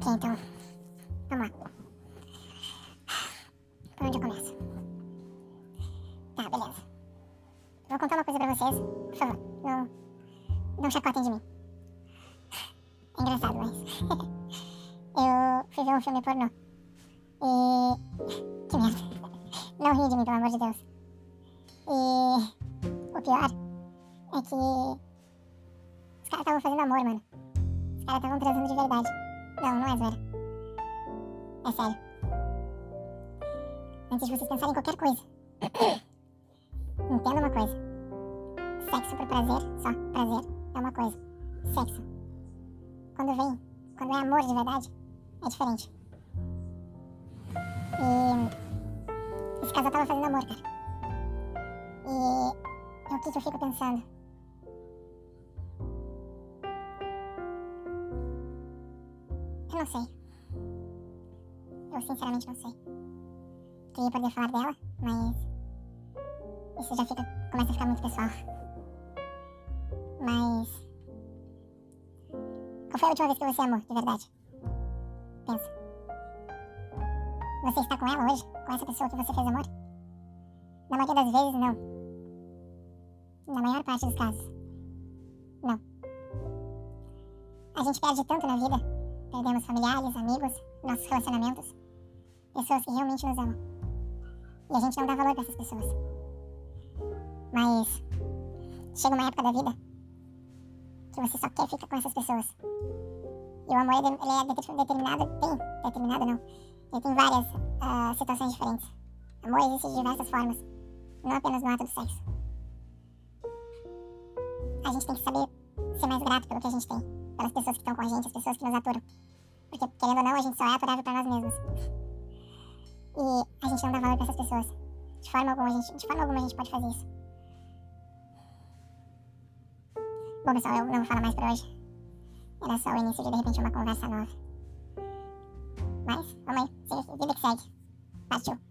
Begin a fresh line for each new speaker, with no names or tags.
Ok, então. Vamos lá. Por onde eu começo? Tá, beleza. Vou contar uma coisa pra vocês. Por favor, não. Não chacotem de mim. É engraçado, mas. eu fiz um filme pornô. E. Que merda. Não ri de mim, pelo amor de Deus. E. O pior é que. Os caras estavam fazendo amor, mano. Os caras estavam transando de verdade. Não, não é zoeira. É sério. Antes de vocês pensarem em qualquer coisa. Entenda uma coisa. Sexo por prazer, só prazer, é uma coisa. Sexo. Quando vem, quando é amor de verdade, é diferente. E esse casal tava fazendo amor, cara. E o que, que eu fico pensando? Não sei. Eu sinceramente não sei. Queria poder falar dela, mas isso já fica. começa a ficar muito pessoal. Mas. Qual foi a última vez que você amou, de verdade? Pensa. Você está com ela hoje? Com essa pessoa que você fez amor? Na maioria das vezes, não. Na maior parte dos casos. Não. A gente perde tanto na vida. Perdemos familiares, amigos, nossos relacionamentos. Pessoas que realmente nos amam. E a gente não dá valor para essas pessoas. Mas chega uma época da vida que você só quer ficar com essas pessoas. E o amor ele é determinado, tem determinado não. Ele tem várias uh, situações diferentes. Amor existe de diversas formas, não apenas no ato do sexo. A gente tem que saber ser mais grato pelo que a gente tem, pelas pessoas que estão com a gente, as pessoas que nos aturam. Porque, querendo ou não, a gente só é aturável para nós mesmos. E a gente não dá valor para essas pessoas. De forma alguma, a gente, de forma alguma a gente pode fazer isso. Bom, pessoal, eu não vou falar mais por hoje. Era só o início de, de repente, uma conversa nova. Mas, vamos aí. Vida que segue. Partiu.